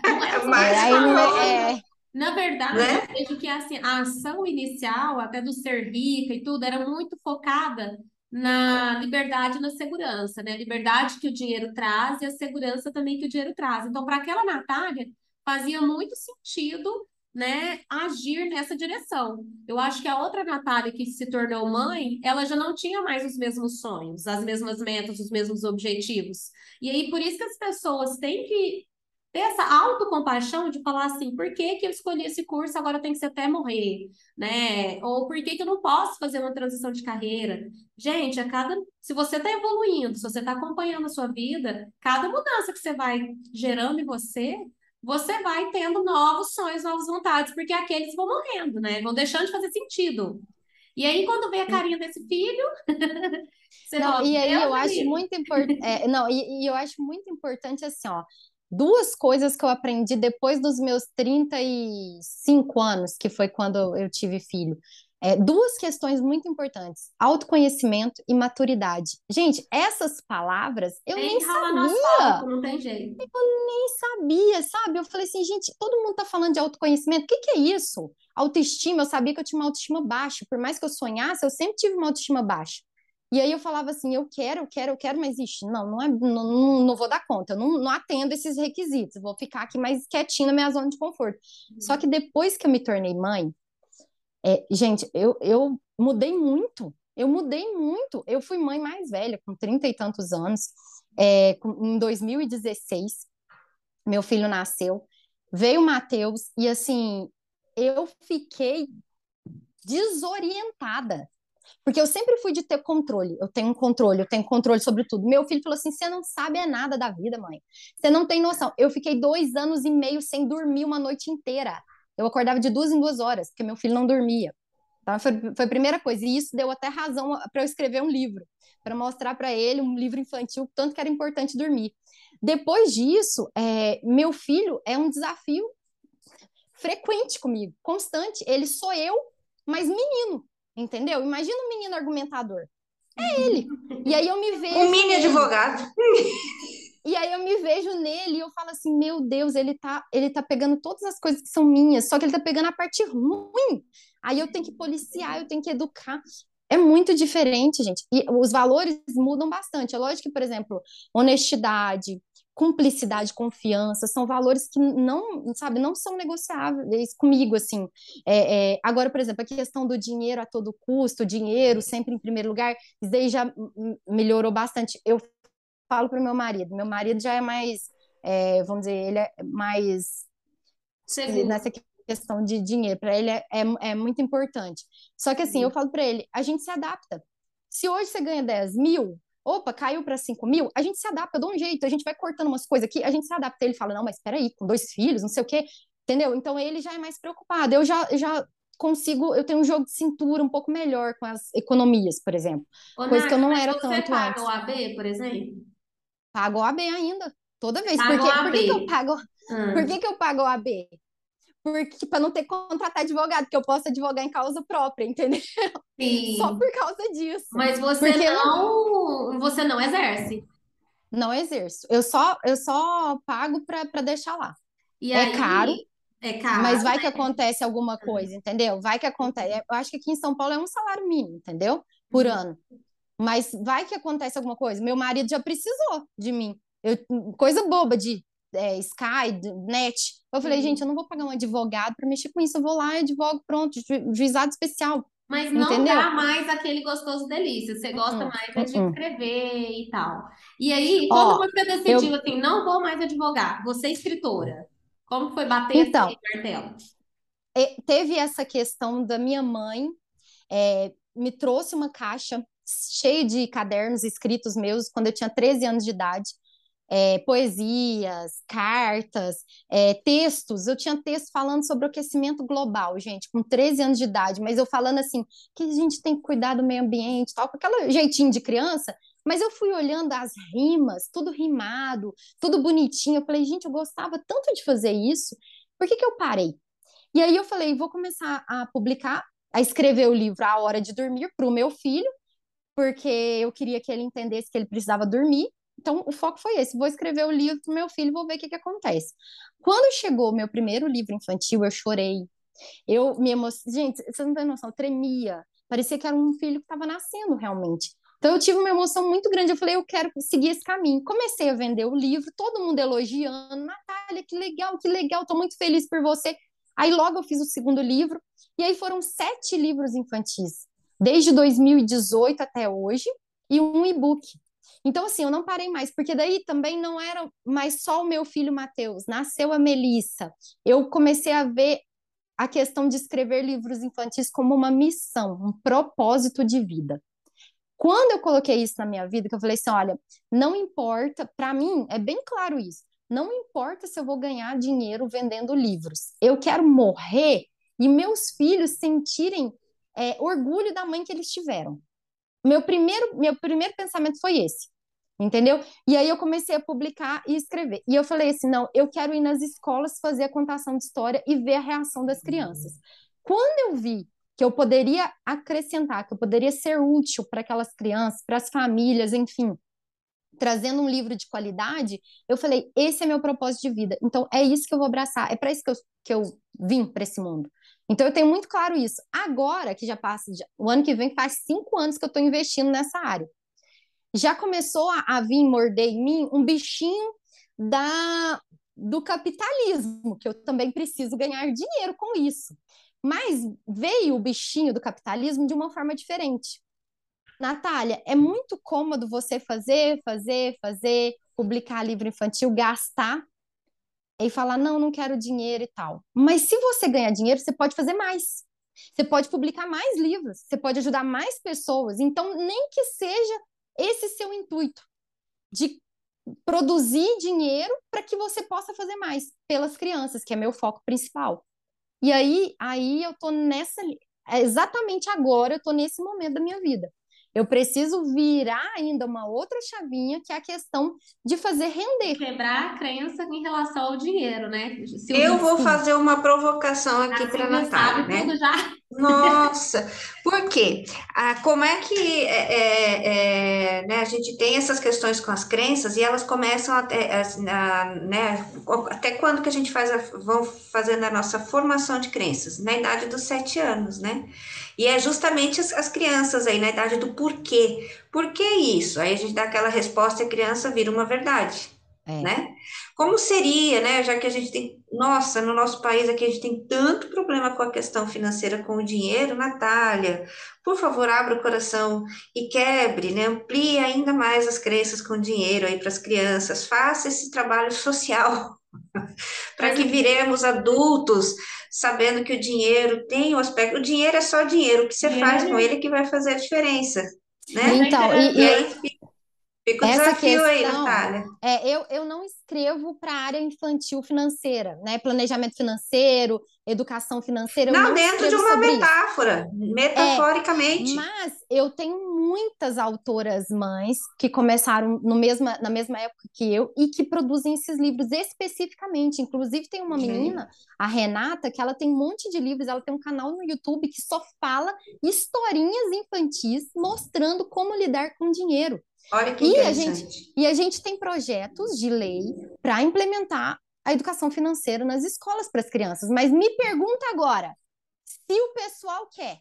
Speaker 1: É, <laughs> não é mais famosa. É. Na verdade, né? eu vejo que assim, a ação inicial, até do ser rica e tudo, era muito focada na liberdade e na segurança, né? A liberdade que o dinheiro traz e a segurança também que o dinheiro traz. Então, para aquela Natália, fazia muito sentido, né, agir nessa direção. Eu acho que a outra Natália que se tornou mãe, ela já não tinha mais os mesmos sonhos, as mesmas metas, os mesmos objetivos. E aí, por isso que as pessoas têm que ter essa autocompaixão de falar assim, por que, que eu escolhi esse curso, agora tem que ser até morrer, né? Ou por que, que eu não posso fazer uma transição de carreira? Gente, a cada. Se você está evoluindo, se você está acompanhando a sua vida, cada mudança que você vai gerando em você, você vai tendo novos sonhos, novas vontades, porque aqueles vão morrendo, né? Vão deixando de fazer sentido. E aí, quando vem a carinha desse filho, <laughs>
Speaker 3: você não, fala, e aí eu acho muito importante. É, não, e, e, eu acho muito importante assim, ó duas coisas que eu aprendi depois dos meus 35 anos, que foi quando eu tive filho. É, duas questões muito importantes: autoconhecimento e maturidade. Gente, essas palavras eu nem, nem sabia.
Speaker 1: não tem jeito.
Speaker 3: Eu nem sabia, sabe? Eu falei assim, gente, todo mundo tá falando de autoconhecimento. O que, que é isso? Autoestima, eu sabia que eu tinha uma autoestima baixa. Por mais que eu sonhasse, eu sempre tive uma autoestima baixa. E aí eu falava assim, eu quero, eu quero, eu quero, mas ixi, não, não, é, não, não vou dar conta, eu não, não atendo esses requisitos, vou ficar aqui mais quietinha na minha zona de conforto. Uhum. Só que depois que eu me tornei mãe, é, gente, eu, eu mudei muito, eu mudei muito. Eu fui mãe mais velha, com 30 e tantos anos, é, em 2016, meu filho nasceu, veio o Matheus, e assim, eu fiquei desorientada porque eu sempre fui de ter controle. Eu tenho um controle, eu tenho controle sobre tudo. Meu filho falou assim: você não sabe nada da vida, mãe. Você não tem noção. Eu fiquei dois anos e meio sem dormir uma noite inteira. Eu acordava de duas em duas horas, porque meu filho não dormia. Então, foi, foi a primeira coisa. E isso deu até razão para eu escrever um livro, para mostrar para ele, um livro infantil, tanto que era importante dormir. Depois disso, é, meu filho é um desafio frequente comigo, constante. Ele sou eu, mas menino. Entendeu? Imagina um menino argumentador. É ele. E aí eu me vejo.
Speaker 2: Um mini advogado.
Speaker 3: E aí eu me vejo nele e eu falo assim, meu Deus, ele tá, ele tá pegando todas as coisas que são minhas, só que ele tá pegando a parte ruim. Aí eu tenho que policiar, eu tenho que educar. É muito diferente, gente. E os valores mudam bastante. É lógico que, por exemplo, honestidade, cumplicidade, confiança, são valores que não, sabe, não são negociáveis comigo, assim. É, é, agora, por exemplo, a questão do dinheiro a todo custo, dinheiro sempre em primeiro lugar, isso daí já melhorou bastante. Eu falo para o meu marido, meu marido já é mais, é, vamos dizer, ele é mais nessa questão de dinheiro, para ele é, é, é, muito importante. Só que assim, eu falo para ele, a gente se adapta. Se hoje você ganha 10 mil, opa, caiu para 5 mil, a gente se adapta, de um jeito, a gente vai cortando umas coisas aqui, a gente se adapta. Ele fala, não, mas espera aí, com dois filhos, não sei o quê, entendeu? Então ele já é mais preocupado. Eu já, já consigo, eu tenho um jogo de cintura um pouco melhor com as economias, por exemplo.
Speaker 1: Ô,
Speaker 3: coisa
Speaker 1: Nath,
Speaker 3: que eu não era
Speaker 1: você
Speaker 3: tanto
Speaker 1: paga
Speaker 3: antes.
Speaker 1: o AB, por exemplo?
Speaker 3: Pago o AB ainda, toda vez.
Speaker 1: Paga
Speaker 3: Por
Speaker 1: o
Speaker 3: quê? Por que que eu pago,
Speaker 1: Ah,
Speaker 3: por que que eu pago o AB? Porque para não ter que contratar advogado, que eu posso advogar em causa própria, entendeu? Só
Speaker 1: sim.
Speaker 3: por causa disso.
Speaker 1: Mas você
Speaker 3: Porque eu
Speaker 1: não, você não exerce.
Speaker 3: não exerço. Eu só eu só pago para deixar lá.
Speaker 1: E
Speaker 3: É caro,
Speaker 1: aí é
Speaker 3: mas
Speaker 1: caro,
Speaker 3: vai que
Speaker 1: né?
Speaker 3: acontece alguma coisa, entendeu? Vai que acontece. Eu acho que aqui em São Paulo é um salário mínimo, entendeu? Por
Speaker 1: Uhum.
Speaker 3: ano. Mas vai que acontece alguma coisa. Meu marido já precisou de mim. Eu, coisa boba de é, Sky, net. Eu falei, gente,
Speaker 1: Sim.
Speaker 3: eu não vou pagar um advogado para mexer com isso. Eu vou lá e advogo, pronto, ju- juizado especial,
Speaker 1: Mas não
Speaker 3: entendeu?
Speaker 1: dá mais aquele gostoso delícia. Você gosta
Speaker 3: Uh-uh,
Speaker 1: mais é de
Speaker 3: uh-uh.
Speaker 1: escrever e tal. E aí, quando
Speaker 3: Ó,
Speaker 1: você
Speaker 3: eu.
Speaker 1: decidiu assim, não vou mais advogar, você é escritora. Como foi bater
Speaker 3: Então,
Speaker 1: esse martelo?
Speaker 3: e- teve essa questão da minha mãe, é, me trouxe uma caixa cheia de cadernos escritos meus quando eu tinha 13 anos de idade. É, poesias, cartas, é, textos. Eu tinha texto falando sobre o aquecimento global, gente, com 13 anos de idade, mas eu falando assim, que a gente tem que cuidar do meio ambiente, tal, com aquele jeitinho de criança. Mas eu fui olhando as rimas, tudo rimado, tudo bonitinho. Eu falei, gente, eu gostava tanto de fazer isso, por que que eu parei? E aí eu falei, vou começar a publicar, a escrever o livro A Hora de Dormir para o meu filho, porque eu queria que ele entendesse que ele precisava dormir. Então, o foco foi esse: vou escrever o livro para o meu filho, vou ver o que que acontece. Quando chegou o meu primeiro livro infantil, eu chorei. Eu me emocionei. Gente, vocês não têm noção, eu tremia. Parecia que era um filho que estava nascendo realmente. Então, eu tive uma emoção muito grande. Eu falei, eu quero seguir esse caminho. Comecei a vender o livro, todo mundo elogiando. Natália, que legal, que legal, estou muito feliz por você. Aí, logo, eu fiz o segundo livro. E aí, foram sete livros infantis, desde 2018 até hoje, e um e-book. Então, assim, eu não parei mais, porque daí também não era mais só o meu filho Matheus, nasceu a Melissa. Eu comecei a ver a questão de escrever livros infantis como uma missão, um propósito de vida. Quando eu coloquei isso na minha vida, que eu falei assim, olha, não importa, para mim é bem claro isso. Não importa se eu vou ganhar dinheiro vendendo livros. Eu quero morrer e meus filhos sentirem é, orgulho da mãe que eles tiveram. Meu primeiro, meu primeiro pensamento foi esse, entendeu? E aí eu comecei a publicar e escrever. E eu falei assim, não, eu quero ir nas escolas fazer a contação de história e ver a reação das crianças. Quando eu vi que eu poderia acrescentar, que eu poderia ser útil para aquelas crianças, para as famílias, enfim, trazendo um livro de qualidade, eu falei, esse é meu propósito de vida. Então é isso que eu vou abraçar, é para isso que eu, que eu vim para esse mundo. Então eu tenho muito claro isso. Agora que já passa, o ano que vem faz cinco anos que eu estou investindo nessa área. Já começou a, a vir morder em mim um bichinho da, do capitalismo, que eu também preciso ganhar dinheiro com isso. Mas veio o bichinho do capitalismo de uma forma diferente. Natália, é muito cômodo você fazer, fazer, fazer, publicar livro infantil, gastar e falar, não, não quero dinheiro e tal. Mas se você ganhar dinheiro, você pode fazer mais. Você pode publicar mais livros, você pode ajudar mais pessoas. Então, nem que seja esse seu intuito de produzir dinheiro para que você possa fazer mais pelas crianças, que é meu foco principal. E aí, aí eu tô nessa, exatamente agora, eu tô nesse momento da minha vida. Eu preciso virar ainda uma outra chavinha, que é a questão de fazer render.
Speaker 1: Quebrar a crença em relação ao dinheiro, né?
Speaker 2: Eu vou fazer uma provocação aqui
Speaker 1: a
Speaker 2: para
Speaker 1: Silvia
Speaker 2: Natália,
Speaker 1: sabe
Speaker 2: né?
Speaker 1: tudo já.
Speaker 2: Nossa, por Por quê? Ah, como é que é, é, é, né, a gente tem essas questões com as crenças e elas começam até, a, né, até quando que a gente faz a, vão fazendo a nossa formação de crenças? Na idade dos sete anos, né? E é justamente as, as crianças aí, na idade do porquê. Por que isso? Aí a gente dá aquela resposta e a criança vira uma verdade é. né? Como seria, né? Já que a gente tem, nossa, no nosso país aqui a gente tem tanto problema com a questão financeira, com o dinheiro, Natália, por favor, abra o coração e quebre, né? Amplie ainda mais as crenças com o dinheiro aí para as crianças, faça esse trabalho social <laughs> para que viremos adultos sabendo que o dinheiro tem o aspecto, o dinheiro é só dinheiro, o que você faz com ele que vai fazer a diferença. Né?
Speaker 3: Então, e,
Speaker 2: e aí Fica o
Speaker 3: Essa
Speaker 2: desafio
Speaker 3: questão,
Speaker 2: aí, Natália.
Speaker 3: É, eu, eu não escrevo para a área infantil financeira, né? Planejamento financeiro, educação financeira.
Speaker 2: Não,
Speaker 3: não
Speaker 2: dentro de uma metáfora, isso. metaforicamente.
Speaker 3: É, mas eu tenho muitas autoras mães que começaram no mesma, na mesma época que eu e que produzem esses livros especificamente. Inclusive, tem uma menina, a Renata, que ela tem um monte de livros, ela tem um canal no YouTube que só fala historinhas infantis mostrando como lidar com dinheiro.
Speaker 2: Olha que
Speaker 3: e a gente E a gente tem projetos de lei para implementar a educação financeira nas escolas para as crianças. Mas me pergunta agora, se o pessoal quer.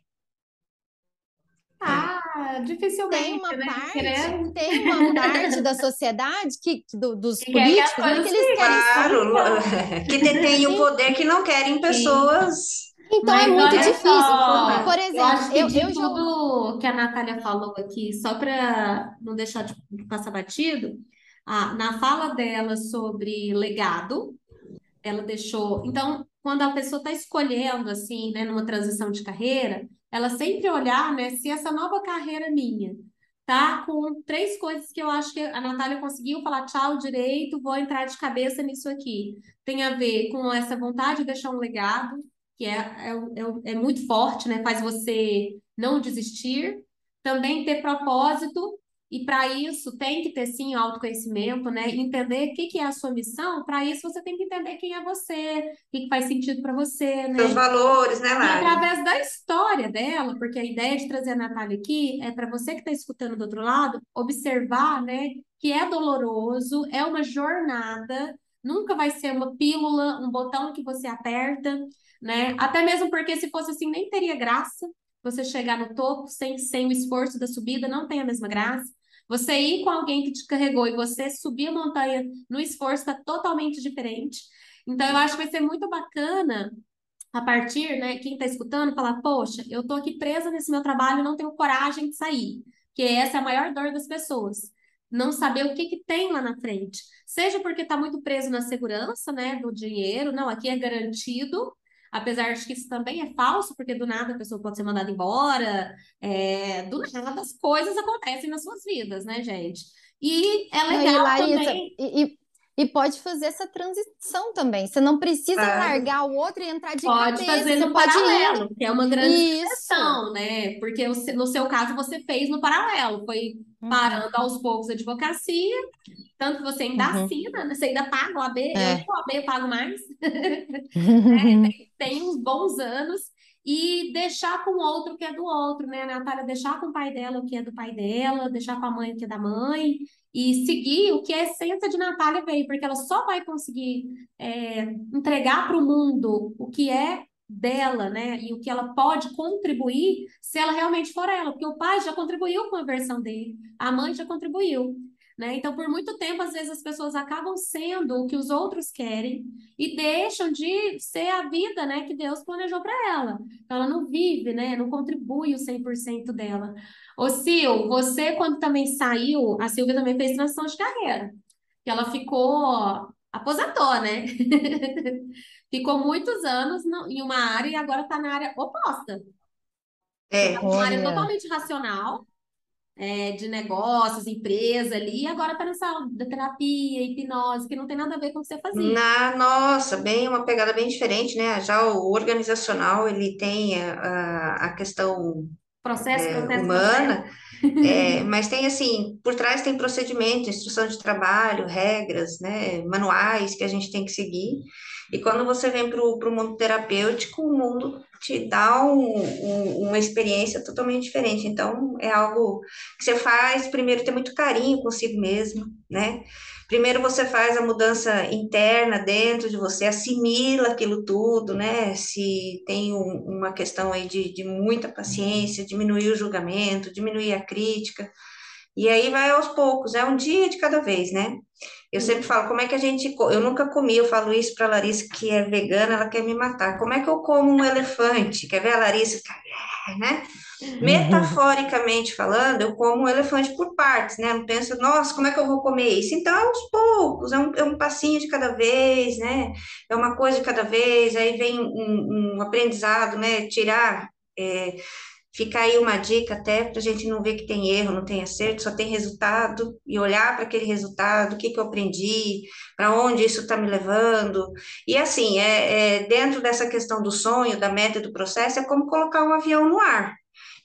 Speaker 1: Ah, dificilmente.
Speaker 3: Tem uma
Speaker 1: né?
Speaker 3: parte,
Speaker 1: Querendo.
Speaker 3: tem uma parte da sociedade que, do, dos que políticos né, que eles querem.
Speaker 2: Claro, que detém o poder que não querem pessoas
Speaker 3: então é Mas é muito difícil.
Speaker 1: Só,
Speaker 3: Por exemplo, eu,
Speaker 1: acho que
Speaker 3: eu,
Speaker 1: de
Speaker 3: eu
Speaker 1: tudo já... que a Natália falou aqui, só para não deixar de passar batido, ah, na fala dela sobre legado, ela deixou. Então, quando a pessoa está escolhendo, assim, né, numa transição de carreira, ela sempre olhar, né, se essa nova carreira minha tá com três coisas que eu acho que a Natália conseguiu falar tchau direito, vou entrar de cabeça nisso aqui. Tem a ver com essa vontade de deixar um legado, que é, é, é, é muito forte, né? Faz você não desistir. Também ter propósito, e para isso tem que ter sim autoconhecimento, né? Entender o que, que é a sua missão. Para isso você tem que entender quem é você, o que, que faz sentido para você, né?
Speaker 2: Seus valores, né,
Speaker 1: Lara? E através da história dela, porque a ideia de trazer a Natália aqui é para você que está escutando do outro lado, observar, né? Que é doloroso, é uma jornada, nunca vai ser uma pílula, um botão que você aperta né? Até mesmo porque se fosse assim, nem teria graça você chegar no topo sem, sem o esforço da subida, não tem a mesma graça. Você ir com alguém que te carregou e você subir a montanha no esforço está totalmente diferente. Então, eu acho que vai ser muito bacana a partir, né, quem está escutando, falar, poxa, eu estou aqui presa nesse meu trabalho, não tenho coragem de sair, que essa é a maior dor das pessoas, não saber o que, que tem lá na frente. Seja porque está muito preso na segurança, né, do dinheiro, não, aqui é garantido, Apesar de que isso também é falso, porque do nada a pessoa pode ser mandada embora, é, do nada as coisas acontecem nas suas vidas, né, gente? E é legal e Larissa, também...
Speaker 3: E, e, pode fazer essa transição também. Você não precisa é. largar o outro e entrar de
Speaker 1: pode
Speaker 3: cabeça.
Speaker 1: Fazer no pode paralelo, que é uma grande questão, né? Porque no seu caso você fez no paralelo, foi uhum. parando aos poucos a advocacia, tanto que você ainda uhum. assina, né? você ainda paga o AB, é. eu o AB eu pago mais. <laughs> <laughs> é, tem, tem uns bons anos e deixar com o outro que é do outro, né? A Natália deixar com o pai dela o que é do pai dela, deixar com a mãe o que é da mãe, e seguir o que a essência de Natália veio, porque ela só vai conseguir é, entregar para o mundo o que é dela, né? E o que ela pode contribuir se ela realmente for ela, porque o pai já contribuiu com a versão dele, a mãe já contribuiu. Né? Então, por muito tempo, às vezes as pessoas acabam sendo o que os outros querem e deixam de ser a vida né, que Deus planejou para ela. Então, ela não vive, né, não contribui o 100% dela. Ô, Sil, você, quando também saiu, a Silvia também fez transição de carreira, que ela ficou, aposentou, né? <laughs> ficou muitos anos no, em uma área e agora está na área oposta.
Speaker 2: É,
Speaker 1: uma área totalmente racional, é, de negócios, empresa ali, e agora está nessa aula da terapia, hipnose, que não tem nada a ver com o que você fazia.
Speaker 2: Na, nossa, bem uma pegada bem diferente, né? Já o organizacional, ele tem a, a questão
Speaker 1: processo, é, processo
Speaker 2: humana, é, <laughs> mas tem assim, por trás tem procedimento, instrução de trabalho, regras, né, manuais que a gente tem que seguir. E quando você vem para o mundo terapêutico, o mundo te dá um, um, uma experiência totalmente diferente. Então, é algo que você faz, primeiro, ter muito carinho consigo mesmo, né? Primeiro você faz a mudança interna dentro de você, assimila aquilo tudo, né? Se tem um, uma questão aí de, de muita paciência, diminuir o julgamento, diminuir a crítica, e aí vai aos poucos, é um dia de cada vez, né? Eu sempre falo, como é que a gente. Eu nunca comi, eu falo isso para a Larissa, que é vegana, ela quer me matar. Como é que eu como um elefante? Quer ver a Larissa? Né? Metaforicamente falando, eu como um elefante por partes, né? Não penso, nossa, como é que eu vou comer isso? Então, é aos poucos, é um, é um passinho de cada vez, né? É uma coisa de cada vez, aí vem um, um aprendizado, né? Tirar. É, Fica aí uma dica até para a gente não ver que tem erro, não tem acerto, só tem resultado e olhar para aquele resultado, o que, que eu aprendi, para onde isso está me levando. E assim, é, é, dentro dessa questão do sonho, da meta e do processo, é como colocar um avião no ar.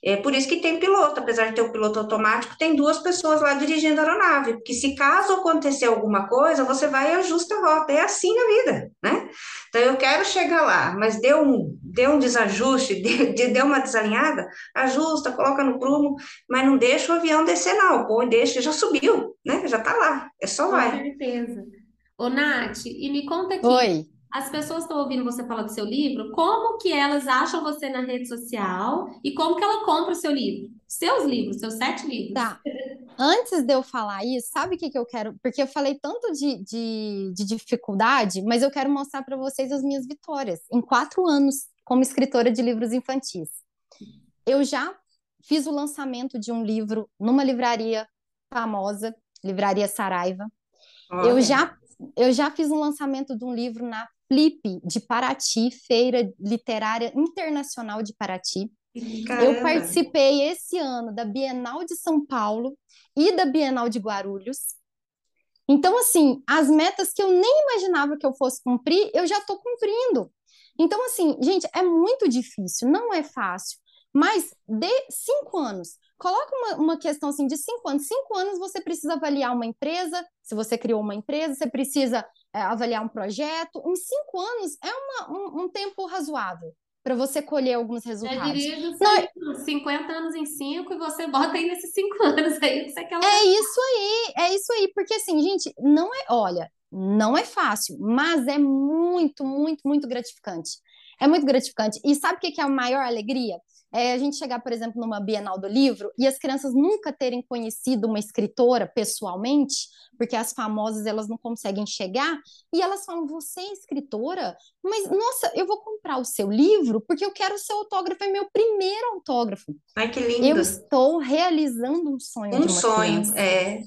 Speaker 2: É por isso que tem piloto, apesar de ter o um piloto automático, tem duas pessoas lá dirigindo a aeronave, porque se caso acontecer alguma coisa, você vai e ajusta a rota. É assim na vida, né? Então eu quero chegar lá, mas deu um, deu um desajuste, <laughs> deu, deu uma desalinhada, ajusta, coloca no prumo, mas não deixa o avião descer, não. Põe, deixa, já subiu, né? Já tá lá, é só vai.
Speaker 1: Com certeza. Ô, Nath, e me conta aqui.
Speaker 3: Oi
Speaker 1: as pessoas estão ouvindo você falar do seu livro, como que elas acham você na rede social e como que ela compra o seu livro? Seus livros, seus sete livros.
Speaker 3: Tá. Antes de eu falar isso, sabe o que, que eu quero? Porque eu falei tanto de, de, de dificuldade, mas eu quero mostrar para vocês as minhas vitórias em quatro anos como escritora de livros infantis. Eu já fiz o lançamento de um livro numa livraria famosa, Livraria Saraiva. Eu já eu já fiz um lançamento de um livro na Flip de Paraty, Feira Literária Internacional de Paraty. Caramba. Eu participei esse ano da Bienal de São Paulo e da Bienal de Guarulhos. Então, assim, as metas que eu nem imaginava que eu fosse cumprir, eu já estou cumprindo. Então, assim, gente, é muito difícil, não é fácil. Mas de cinco anos, coloca uma, uma questão assim de cinco anos. Cinco anos você precisa avaliar uma empresa, se você criou uma empresa, você precisa avaliar um projeto. Em cinco anos é uma, um, um tempo razoável para você colher alguns resultados. Eu
Speaker 1: diria Não, 50 anos em cinco e você bota aí nesses cinco <laughs> anos aí que você quer.
Speaker 3: É isso aí, é isso aí, porque assim, gente, não é, olha, não é fácil, mas é muito, muito, muito gratificante. É muito gratificante. E sabe o que é a maior alegria? É a gente chegar, por exemplo, numa Bienal do Livro e as crianças nunca terem conhecido uma escritora pessoalmente, porque as famosas elas não conseguem chegar, e elas falam: Você é escritora? Mas, nossa, eu vou comprar o seu livro porque eu quero o seu autógrafo, é meu primeiro autógrafo.
Speaker 2: Ai, que lindo!
Speaker 3: Eu estou realizando um sonho.
Speaker 2: Um sonho, criança. é.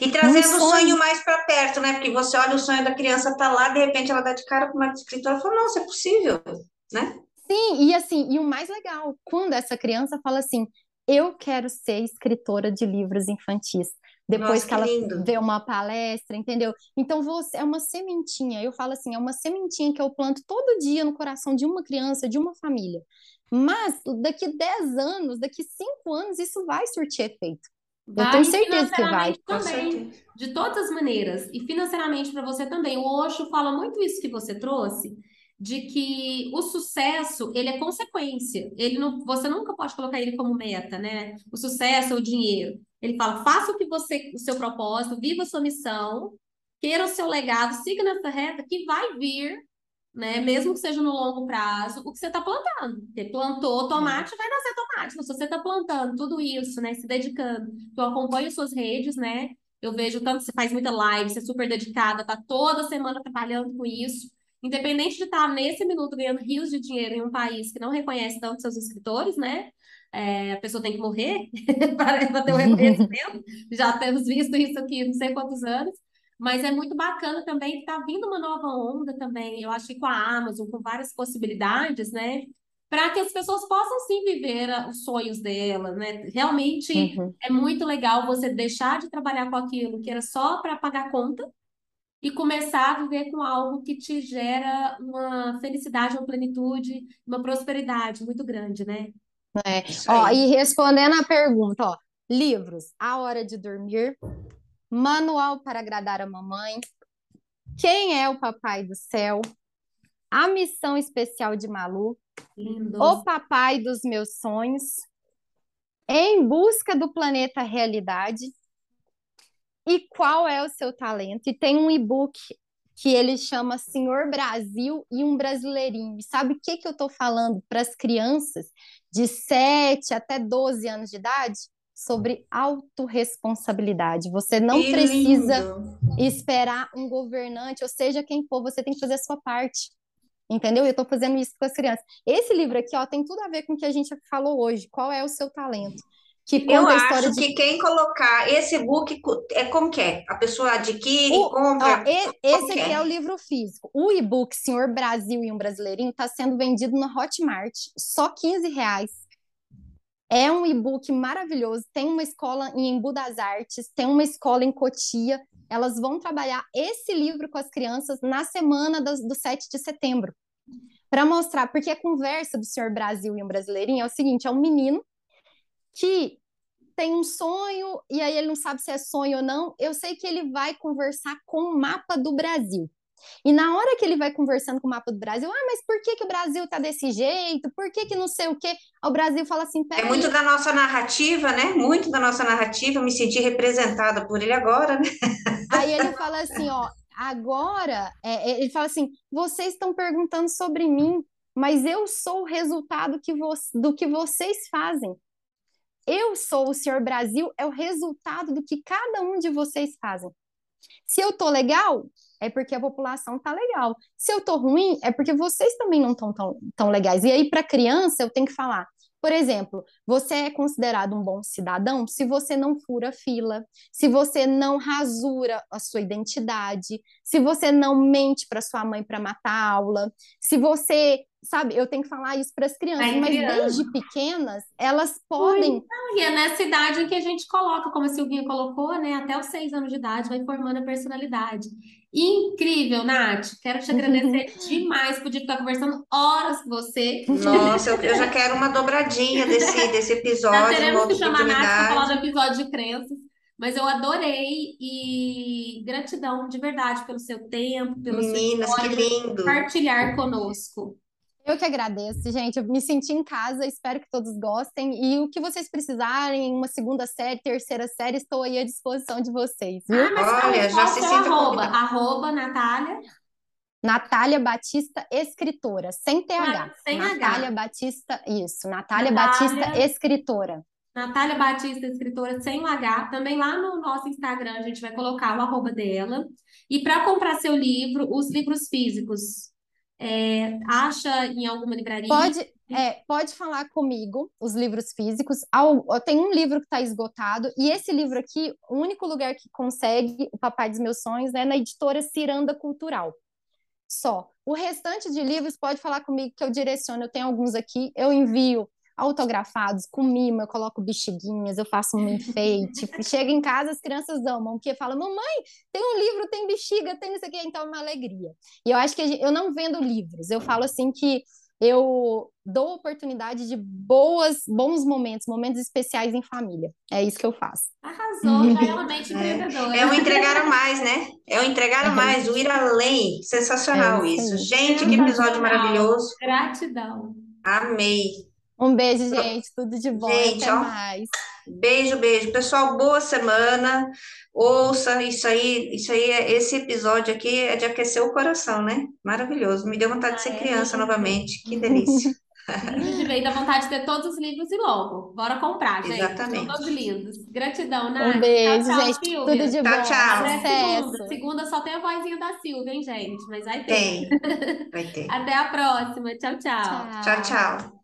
Speaker 2: E trazendo um sonho... o sonho mais para perto, né? Porque você olha o sonho da criança tá lá, de repente ela dá de cara com uma escritora e fala: Nossa, é possível, né?
Speaker 3: Sim, e assim, e o mais legal, quando essa criança fala assim, eu quero ser escritora de livros infantis. Depois
Speaker 2: Nossa,
Speaker 3: que, ela vê uma palestra, entendeu? Então você é uma sementinha. Eu falo assim, é uma sementinha que eu planto todo dia no coração de uma criança, de uma família. Mas daqui 10 anos, daqui 5 anos, isso vai surtir efeito. Vai, eu tenho certeza que vai.
Speaker 1: Também, de todas as maneiras. E financeiramente para você também. O Osho fala muito isso que você trouxe de que o sucesso ele é consequência. Ele não, você nunca pode colocar ele como meta, né? O sucesso ou o dinheiro. Ele fala: faça o que você, o seu propósito, viva a sua missão, queira o seu legado, siga nessa reta que vai vir, né? Mesmo que seja no longo prazo, o que você está plantando. Você plantou tomate, vai nascer tomate. Mas se você está plantando tudo isso, né? Se dedicando, eu acompanho suas redes, né? Eu vejo tanto que você faz muita live, você é super dedicada, tá toda semana trabalhando com isso independente de estar nesse minuto ganhando rios de dinheiro em um país que não reconhece tanto seus escritores, né? É, a pessoa tem que morrer <laughs> para ter o um reconhecimento. <laughs> Já temos visto isso aqui não sei quantos anos. Mas é muito bacana também que está vindo uma nova onda também, eu acho que com a Amazon, com várias possibilidades, né? Para que as pessoas possam sim viver os sonhos delas, né? Realmente uhum. é muito legal você deixar de trabalhar com aquilo que era só para pagar conta e começar a viver com algo que te gera uma felicidade, uma plenitude, uma prosperidade muito grande, né?
Speaker 3: É. Ó, e respondendo a pergunta, ó, livros, A Hora de Dormir, Manual para Agradar a Mamãe, Quem é o Papai do Céu, A Missão Especial de Malu,
Speaker 1: Lindos.
Speaker 3: O Papai dos Meus Sonhos, Em Busca do Planeta Realidade e Qual é o Seu Talento? E tem um e-book que ele chama Senhor Brasil e um Brasileirinho. E sabe o que, que eu estou falando para as crianças de 7 até 12 anos de idade? Sobre autorresponsabilidade. Você não
Speaker 2: Que
Speaker 3: precisa
Speaker 2: lindo.
Speaker 3: esperar um governante, ou seja, quem for, você tem que fazer a sua parte. Entendeu? Eu estou fazendo isso com as crianças. Esse livro aqui, ó, tem tudo a ver com o que a gente falou hoje. Qual é o seu talento? Que
Speaker 2: Eu
Speaker 3: conta a história
Speaker 2: acho
Speaker 3: de
Speaker 2: que quem colocar esse book é como que é? A pessoa adquire,
Speaker 3: O- ó,
Speaker 2: compra.
Speaker 3: e- esse
Speaker 2: que
Speaker 3: aqui
Speaker 2: é?
Speaker 3: é o livro físico. O e-book Senhor Brasil e um Brasileirinho está sendo vendido no Hotmart, só 15 reais. É um e-book maravilhoso. Tem uma escola em Embu das Artes, tem uma escola em Cotia. Elas vão trabalhar esse livro com as crianças na semana das- do 7 de setembro. Para mostrar, porque a conversa do Senhor Brasil e um Brasileirinho é o seguinte: é um menino que tem um sonho e aí ele não sabe se é sonho ou não. Eu sei que ele vai conversar com o mapa do Brasil. E na hora que ele vai conversando com o mapa do Brasil, ah, mas por que que o Brasil tá desse jeito? Por que que não sei o quê? O Brasil fala assim,
Speaker 2: É muito da nossa narrativa, né? Muito da nossa narrativa. Me senti representada por ele agora, né?
Speaker 3: Aí ele fala assim, ó, agora, é, é, ele fala assim, vocês estão perguntando sobre mim, mas eu sou o resultado que do que vocês fazem. Eu sou o Senhor Brasil, é o resultado do que cada um de vocês fazem. Se eu tô legal, é porque a população tá legal. Se eu tô ruim, é porque vocês também não estão tão, tão legais. E aí, para criança, eu tenho que falar. Por exemplo, você é considerado um bom cidadão se você não fura fila, se você não rasura a sua identidade, se você não mente para sua mãe para matar a aula, se você, sabe, eu tenho que falar isso para as crianças, mas desde pequenas elas podem
Speaker 1: E é nessa idade em que a gente coloca, como a Silvinha colocou, né? Até os seis anos de idade vai formando a personalidade. Incrível, Nath. Quero te agradecer <laughs> demais. Podia ficar conversando horas com você.
Speaker 2: Nossa, eu, eu já quero uma dobradinha desse, <laughs> desse episódio, uma
Speaker 1: teremos que chamar a Nath para falar do episódio de crenças. Mas eu adorei e gratidão de verdade pelo seu tempo, pelo seu
Speaker 2: Meninas, que
Speaker 1: história,
Speaker 2: lindo.
Speaker 1: compartilhar conosco.
Speaker 3: Eu que agradeço, gente. Eu me senti em casa, espero que todos gostem. E o que vocês precisarem, uma segunda série, terceira série, estou aí à disposição de vocês, viu?
Speaker 1: Ah, mas
Speaker 2: Olha, já se
Speaker 1: arroba? Arroba Natália.
Speaker 3: Natália Batista, escritora, sem TH.
Speaker 1: Ah, sem H.
Speaker 3: Natália Batista, isso. Natália
Speaker 1: Natália.
Speaker 3: Batista, escritora.
Speaker 1: Natália Batista, escritora sem o H. Também lá no nosso Instagram a gente vai colocar o arroba dela. E para comprar seu livro, os livros físicos, é, acha em alguma livraria?
Speaker 3: Pode, é, pode falar comigo, os livros físicos. Tem um livro que está esgotado, e esse livro aqui, o único lugar que consegue, o Papai dos Meus Sonhos, é na editora Ciranda Cultural. Só. O restante de livros pode falar comigo que eu direciono. Eu tenho alguns aqui, eu envio autografados, com mimo, eu coloco bexiguinhas, eu faço um enfeite. <laughs> Chega em casa, as crianças amam, porque falam, mamãe, tem um livro, tem bexiga, tem isso aqui, então é uma alegria. E eu acho que gente- eu não vendo livros, eu falo assim que eu dou oportunidade de boas, bons momentos, momentos especiais em família. É isso que eu faço.
Speaker 1: Arrasou, <laughs> já é uma mente empreendedora.
Speaker 2: É o entregar a mais, né? É o entregar a mais, o ir além. Sensacional
Speaker 3: É isso
Speaker 2: isso. Gente, que episódio maravilhoso.
Speaker 1: Gratidão.
Speaker 2: Amei.
Speaker 3: Um beijo, gente. Tudo de bom.
Speaker 2: Gente,
Speaker 3: Até
Speaker 2: ó.
Speaker 3: mais.
Speaker 2: Beijo, beijo. Pessoal, boa semana. Ouça isso aí, isso aí, é- esse episódio aqui é de aquecer o coração, né? Maravilhoso. Me deu vontade de ser
Speaker 1: Ah, é
Speaker 2: criança novamente. Que delícia. <laughs>
Speaker 1: Ver, dá vontade de ter todos os livros e logo. Bora comprar, gente.
Speaker 2: Exatamente.
Speaker 1: São todos lindos. Gratidão, Nath.
Speaker 3: Um beijo,
Speaker 1: Tchau, tchau,
Speaker 3: gente.
Speaker 1: Silvia.
Speaker 3: Tudo de
Speaker 2: Tchau,
Speaker 3: bom.
Speaker 2: tchau.
Speaker 1: Até
Speaker 3: Sucesso.
Speaker 1: segunda. Segunda só tem a vozinha da Silvia, hein, gente? Mas vai ter.
Speaker 2: Tem. Vai ter. <laughs>
Speaker 1: Até a próxima. Tchau, tchau.
Speaker 2: Tchau, tchau.